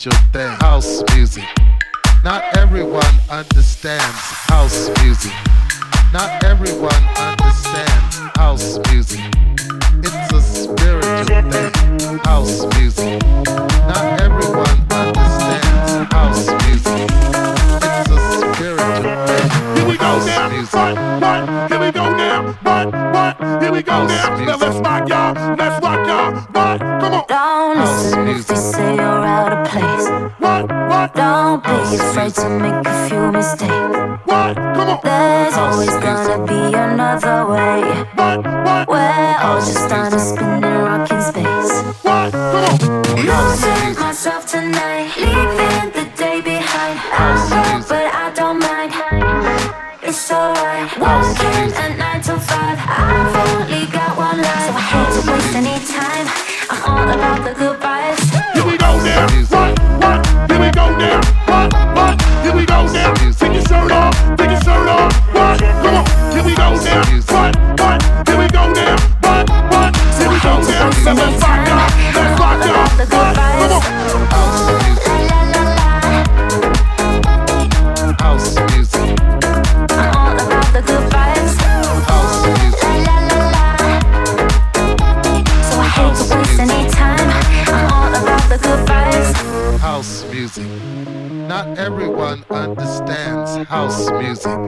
spiritual thing. House music. Not everyone understands house music. Not everyone understands house music. It's a spiritual thing. House music. Not everyone understands house music. It's a spiritual thing. Here we go now. What? What? Here we go now. What? What? Here we go now. Now let's rock y'all. Let's rock y'all. What? Come on. Don't listen if they say you're out of place. What? What? Don't be afraid to make a few mistakes. What? Come on. There's always gonna be another way. What? What? We're all just on a spinning rock in space. What? Come on. Losing myself tonight, leaving the about the good vibes. Here we go now. What? What? Here we go now. What? What? Here we go now. Take your shirt off. Take your shirt off. What? Come on. Here we go now. What? Understands house music.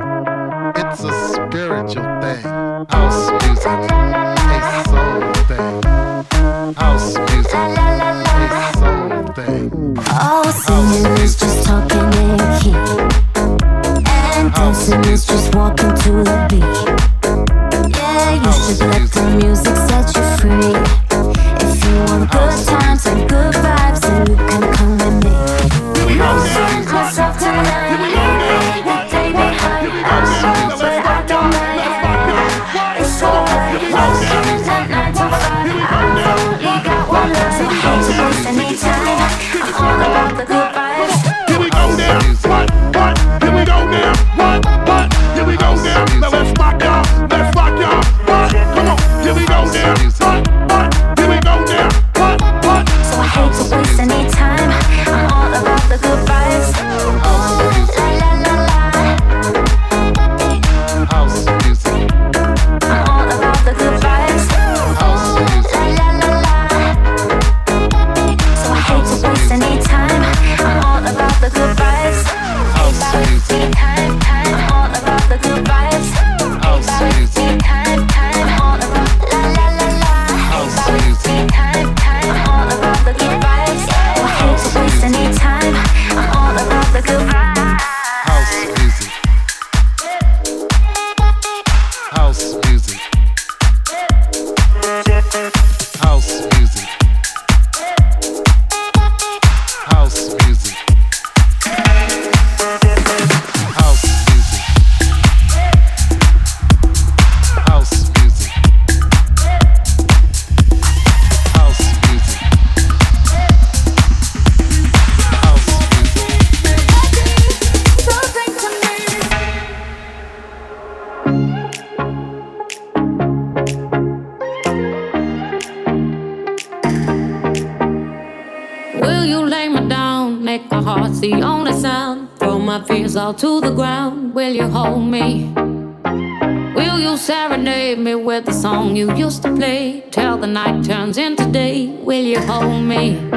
It's a spiritual thing. House music. A soul thing. House music. A soul thing. All singing is just talking in key. And dancing is just walking to the beat. Yeah, you should let the music set you free. Fears all to the ground. Will you hold me? Will you serenade me with the song you used to play? Till the night turns into day. Will you hold me?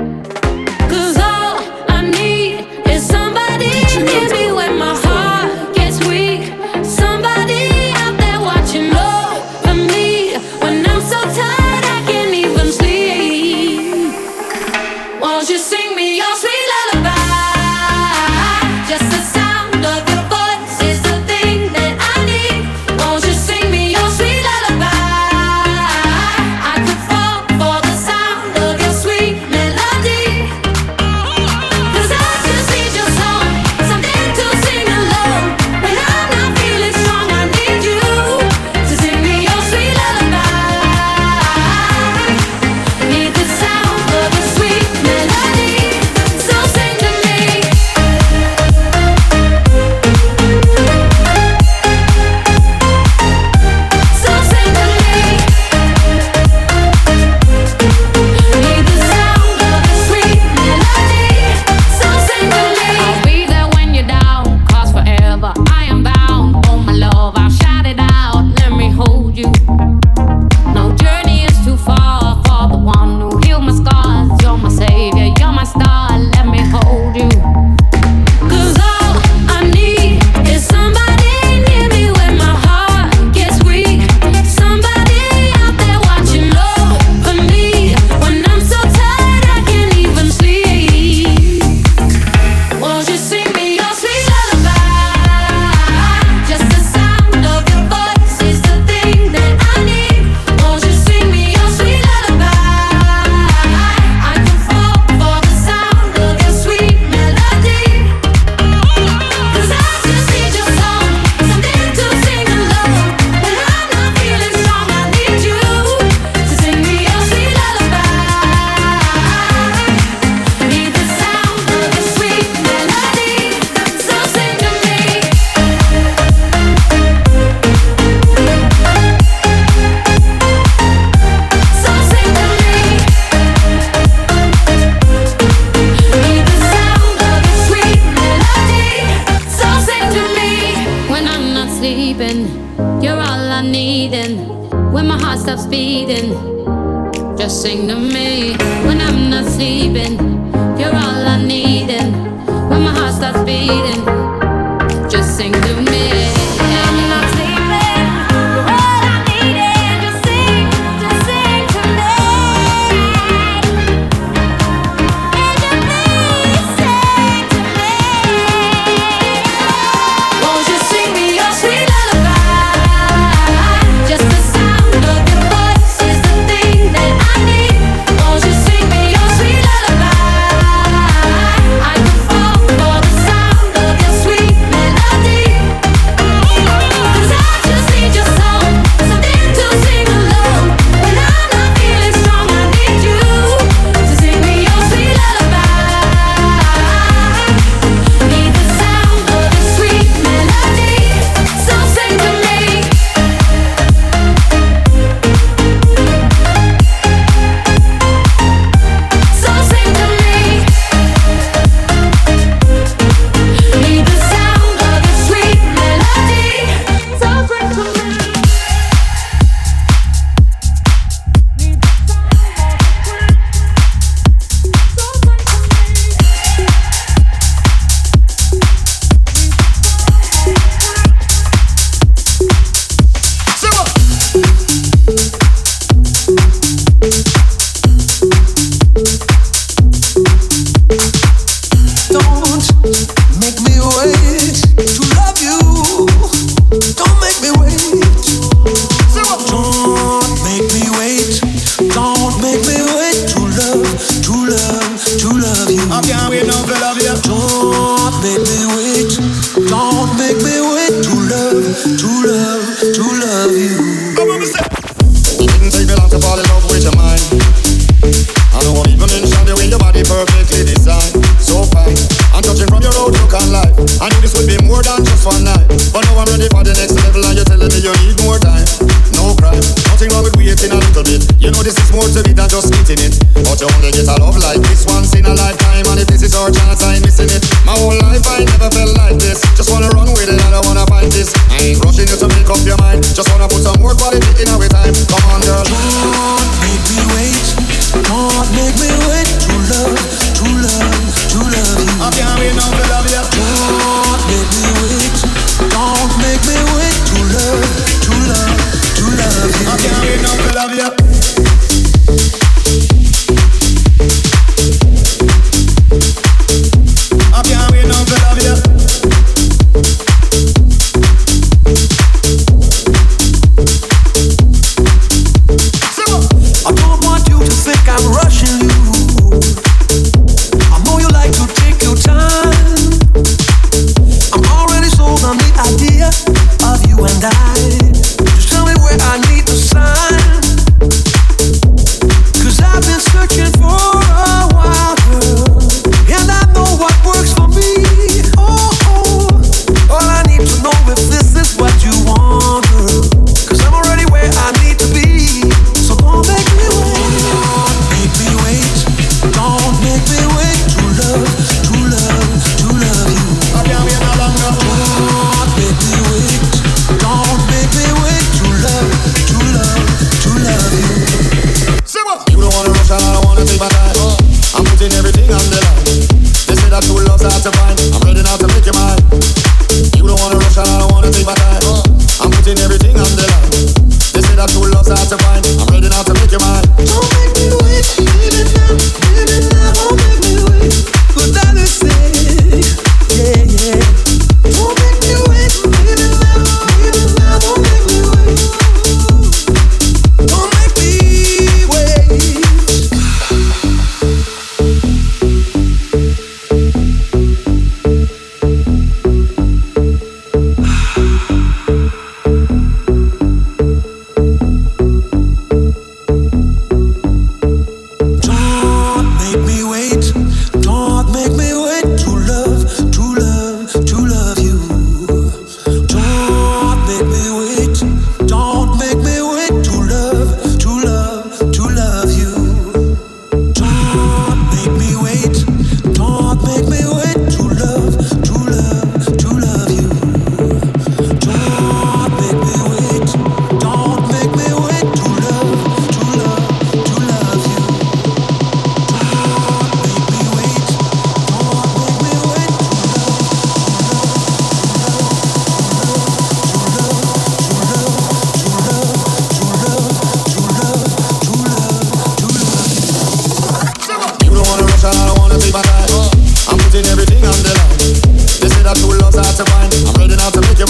To. I'm ready now to make you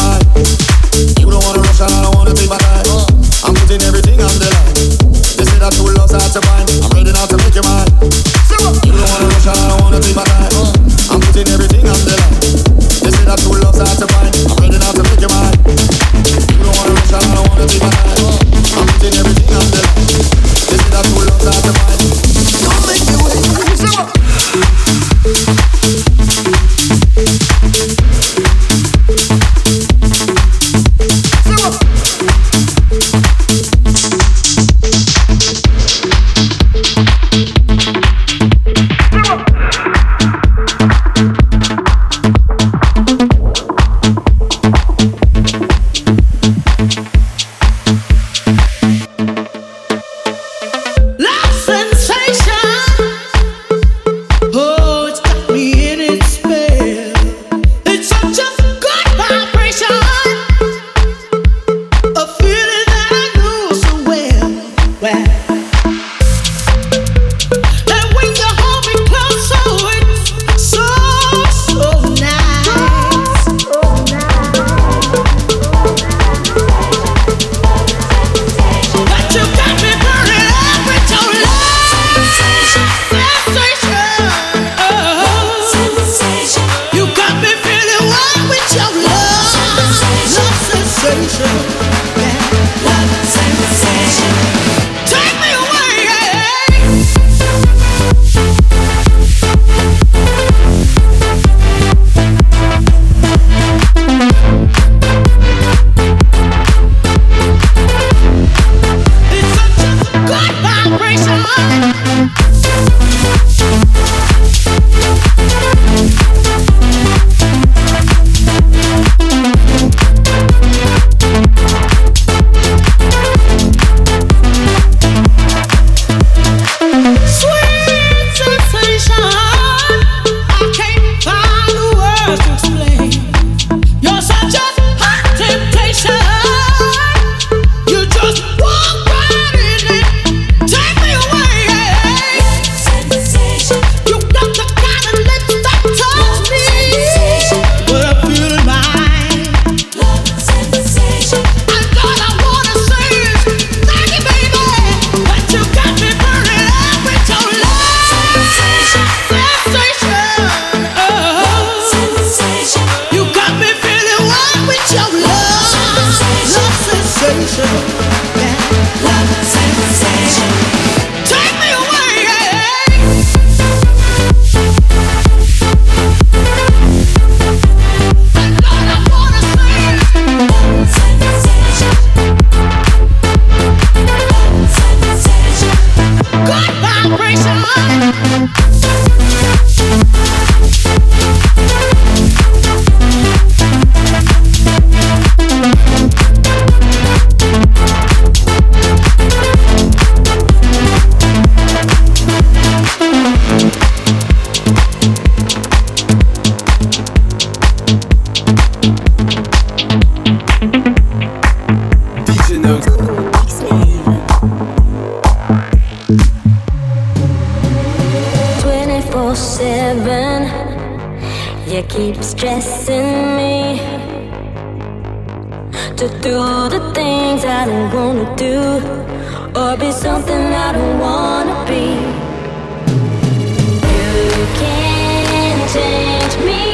don't wanna rush and I don't wanna my. I'm putting everything on the line. They say that to. I'm ready now to make you don't wanna rush and I don't wanna take my time. I'm putting everything on the line. They say that to. I'm ready now to make you don't wanna rush and I don't wanna my. I'm putting everything on the line. They say that to. To do the things I don't wanna do, or be something I don't wanna be. You can't change me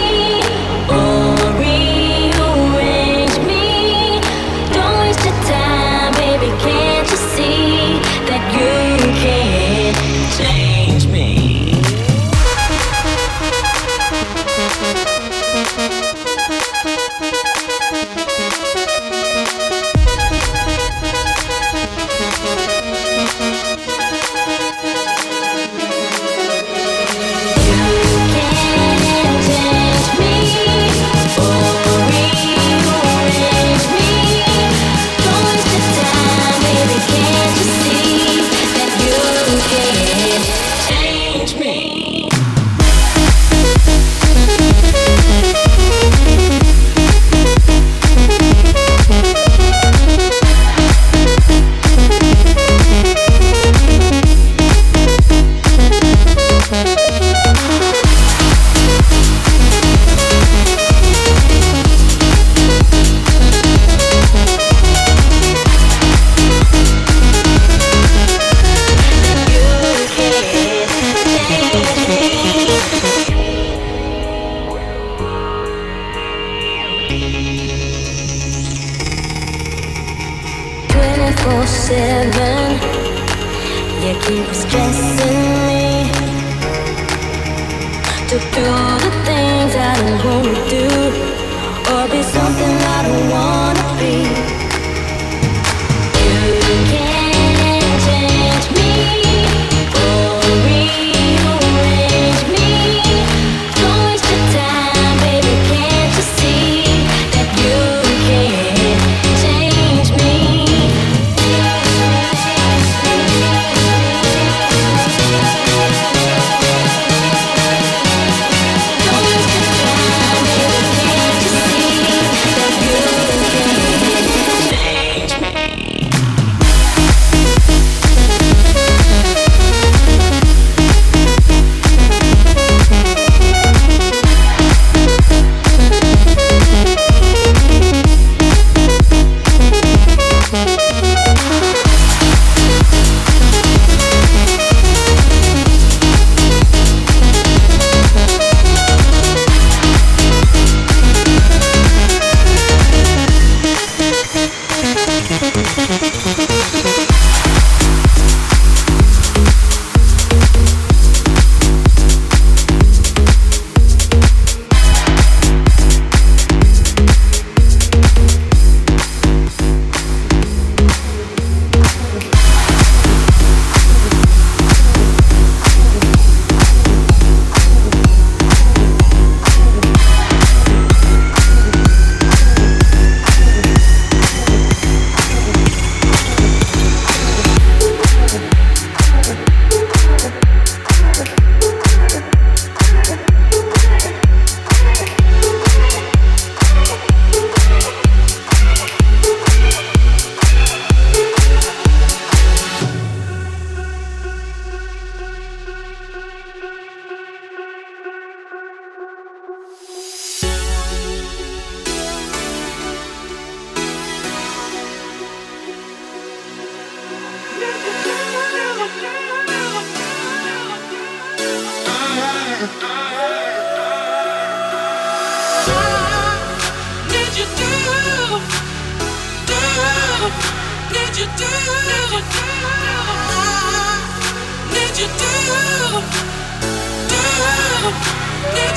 Need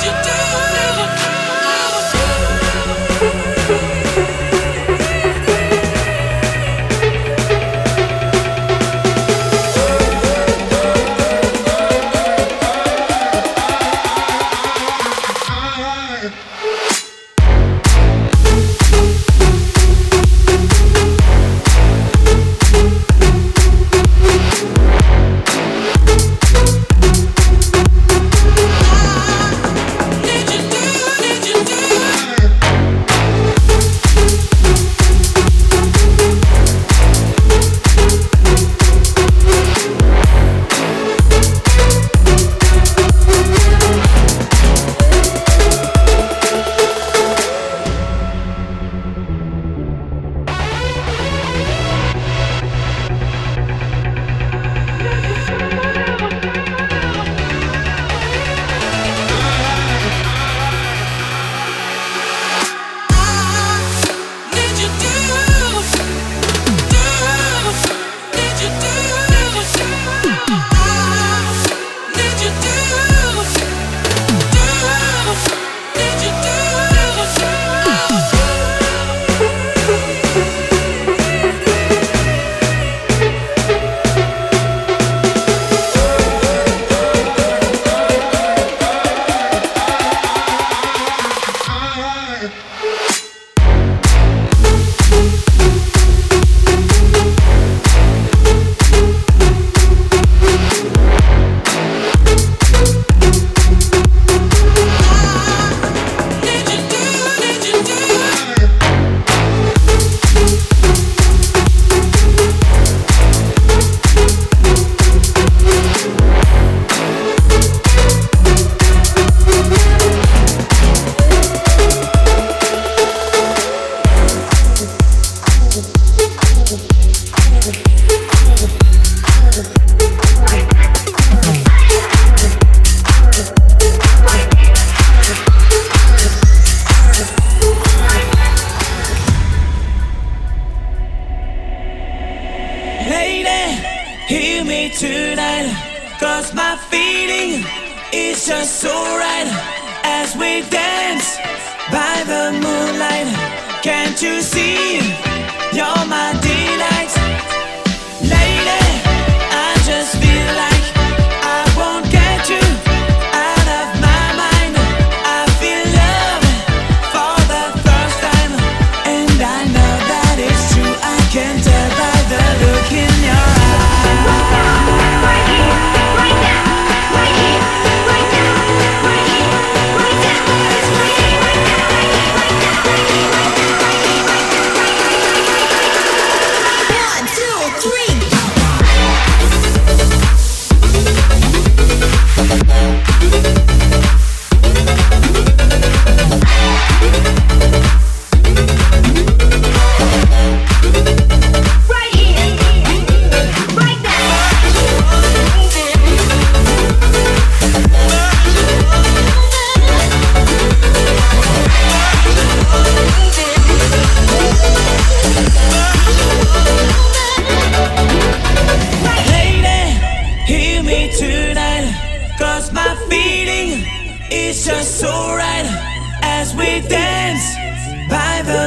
you,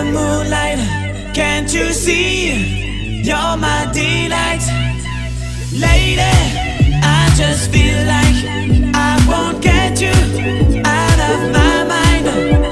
moonlight. Can't you see? You're my delight. Lady, I just feel like I won't get you out of my mind.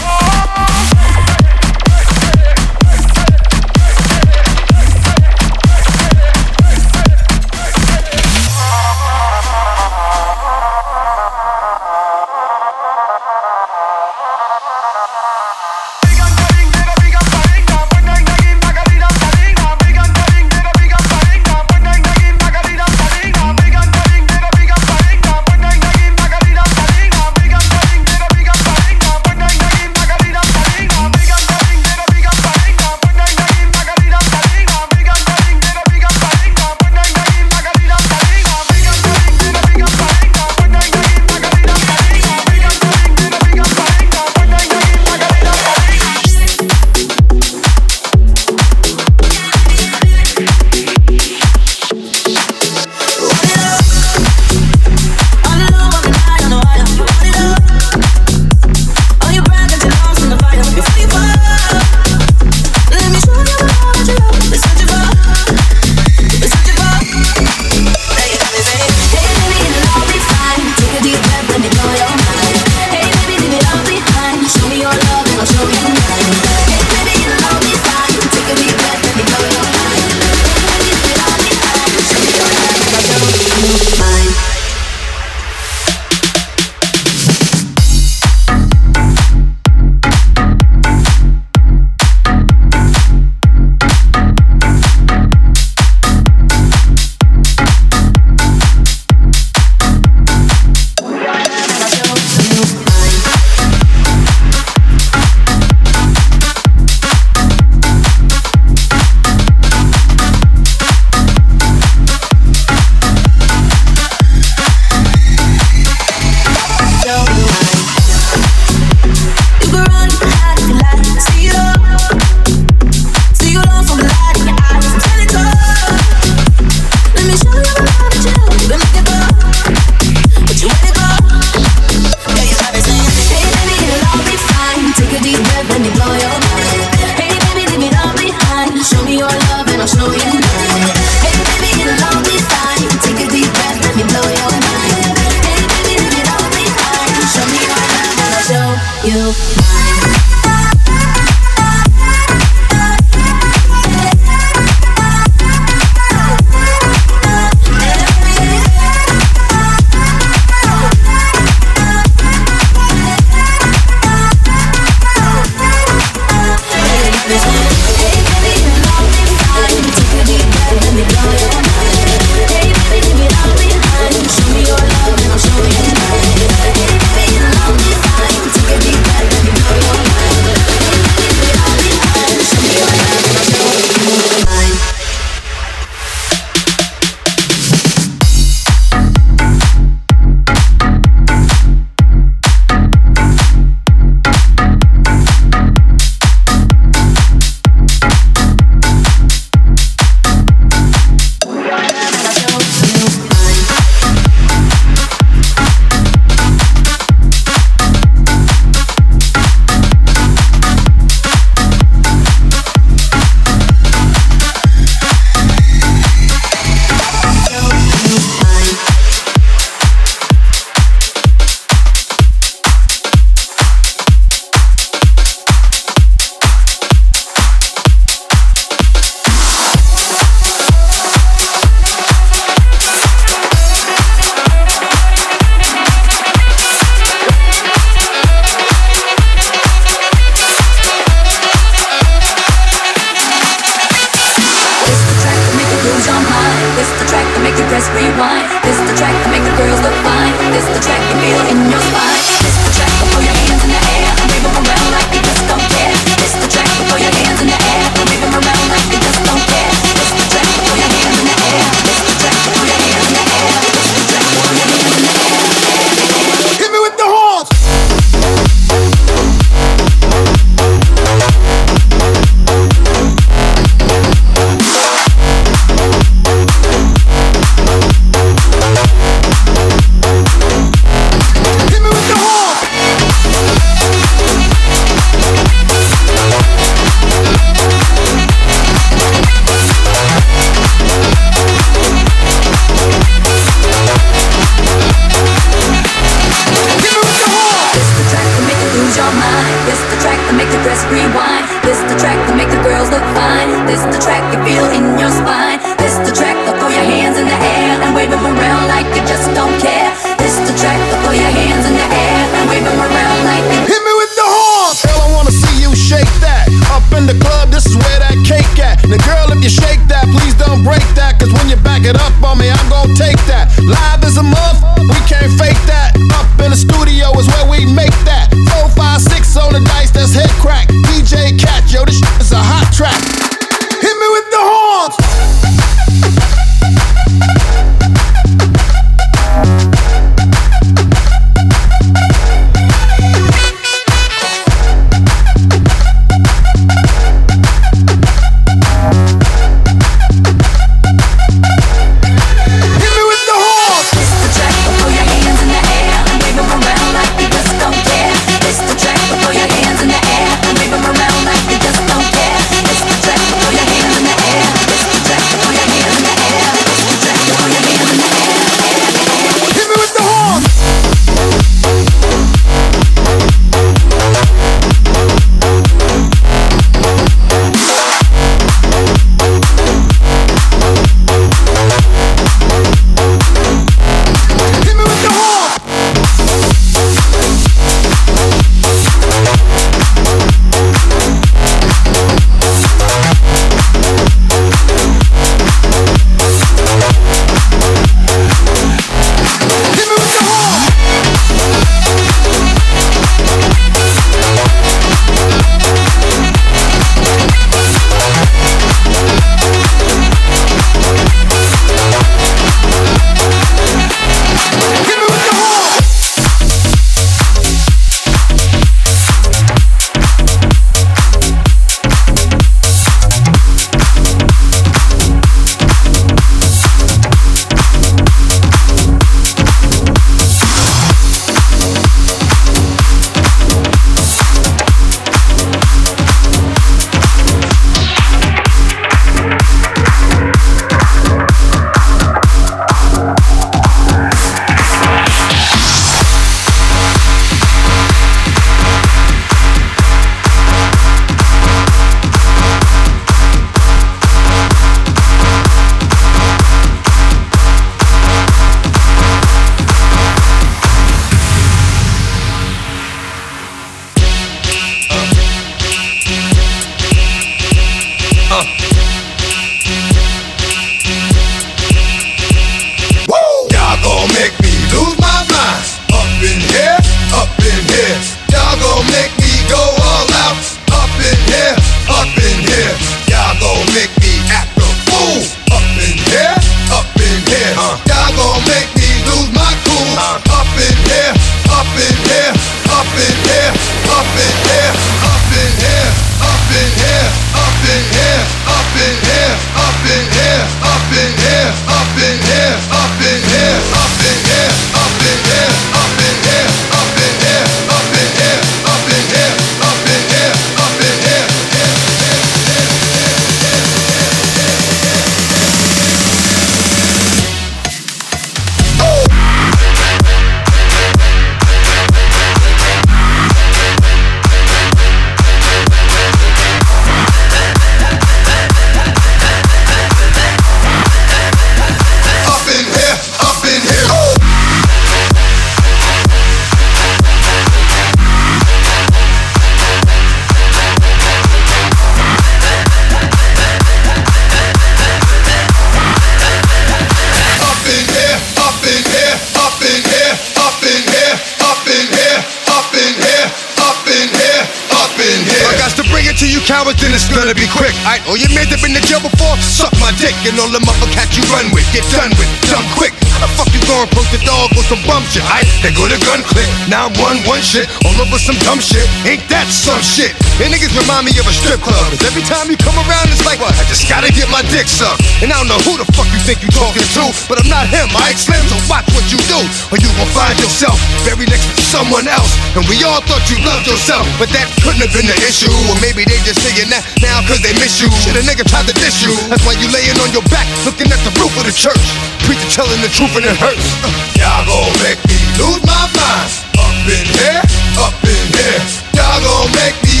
shit, all over some dumb shit. Ain't that some shit? And niggas remind me of a strip club. Cause every time you come around, it's like, what? I just gotta get my dick sucked. And I don't know who the fuck you think you talking to, but I'm not him. I explain, so watch what you do, or you gon' find yourself very next to someone else. And we all thought you loved yourself, but that couldn't have been the issue. Or maybe they just saying that now cause they miss you. Shit, a nigga tried to diss you. That's why you laying on your back, looking at the roof of the church. Preacher telling the truth and it hurts. Y'all gon' make me lose my mind. Uh up in here, up in here. Y'all gon' make me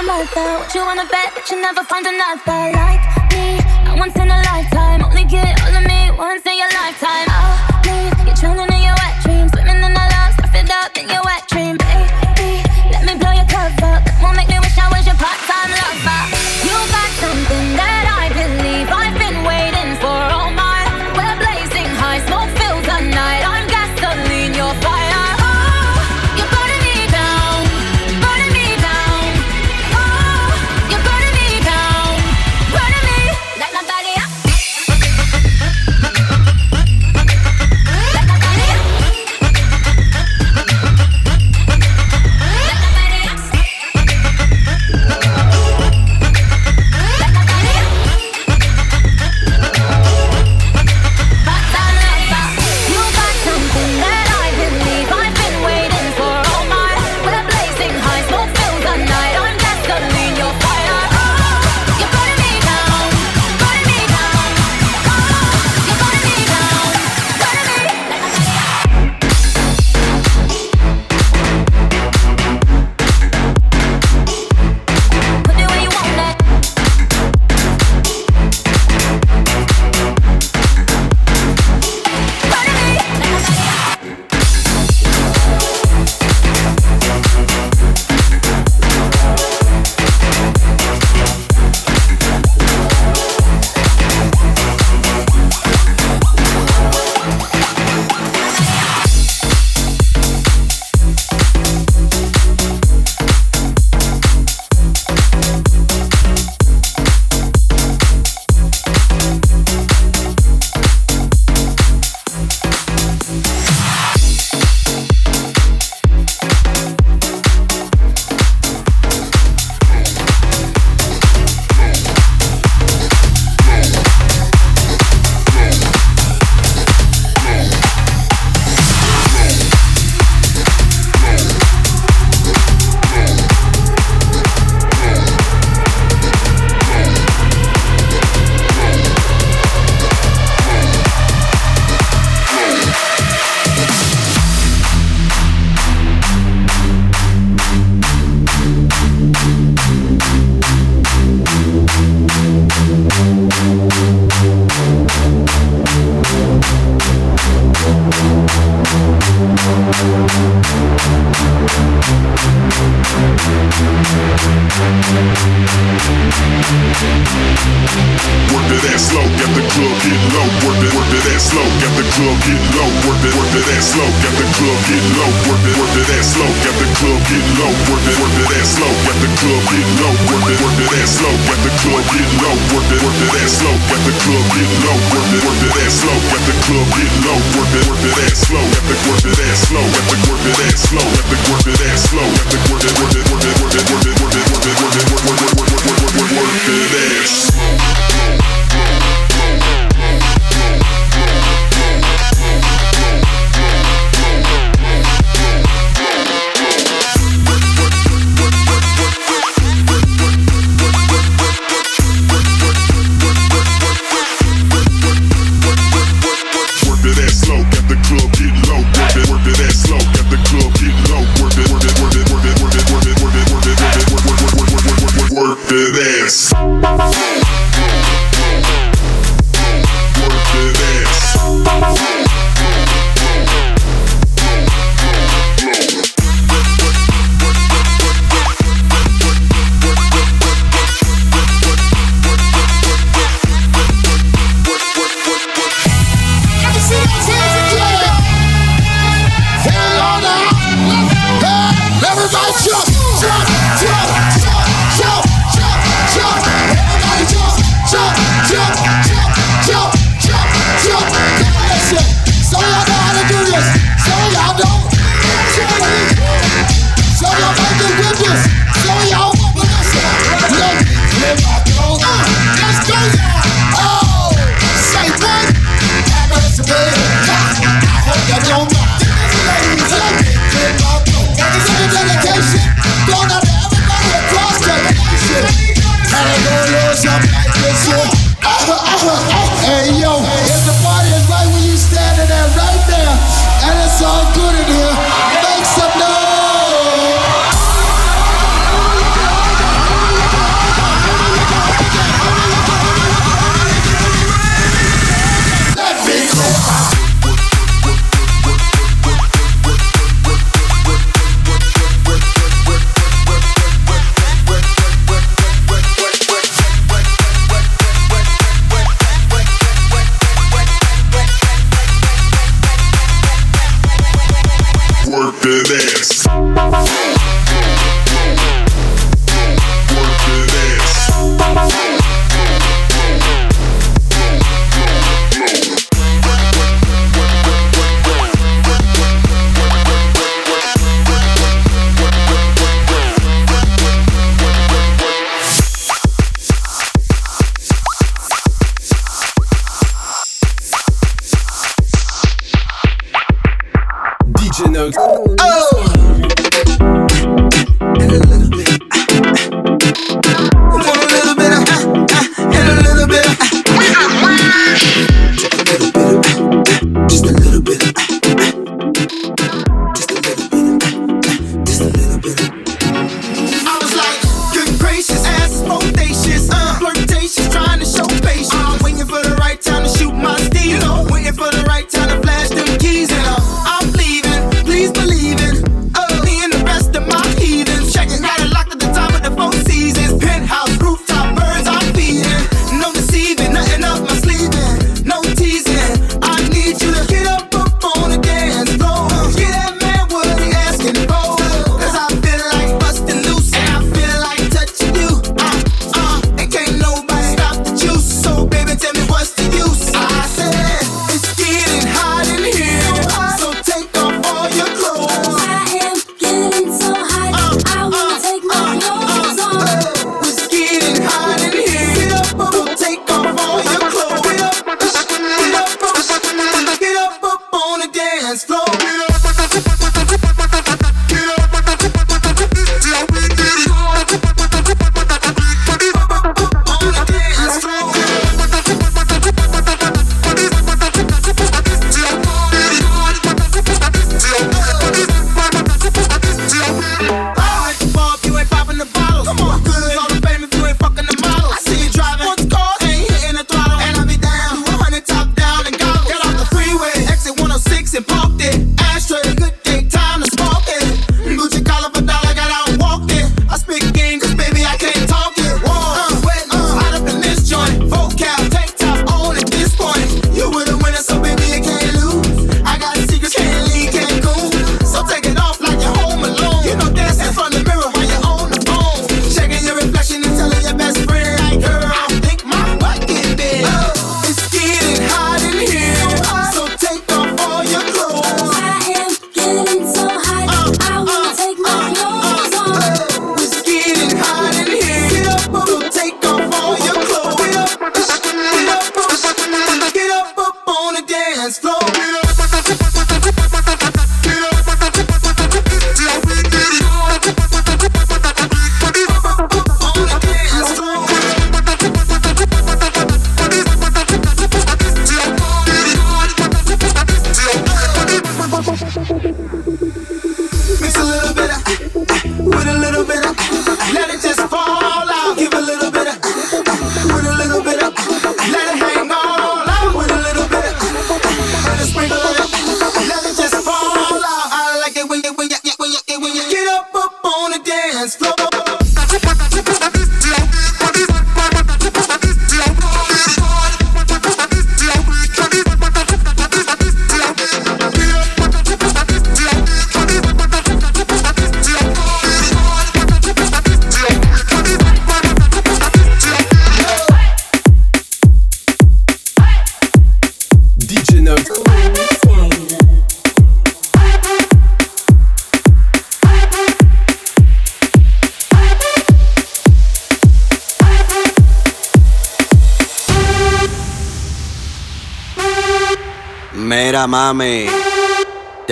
I'm. What you wanna bet that you never find another like me? I once in a lifetime, only get all of me once in your lifetime. I'll leave you trying to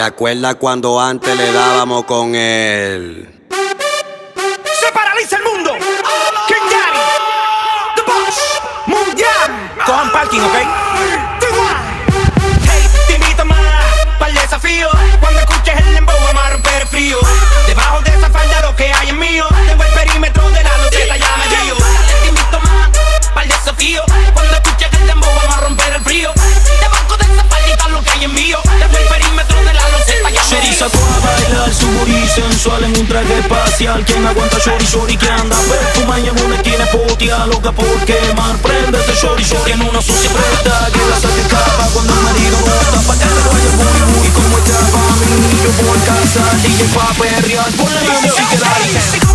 acuerdas cuando antes le dábamos con él? ¡Se paraliza el mundo! King Daddy, The Boss, Mundial. Cojan parking, ¿ok? especial Quien aguanta shori shori que anda Ver tu maña en una esquina putia Loca por quemar Prende ese shori shori en una sucia preta Que la saca escapa cuando el marido bota Pa' que te vaya muy muy como está pa' mí Yo por casa DJ pa' perrear Ponle la música y dale.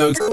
though.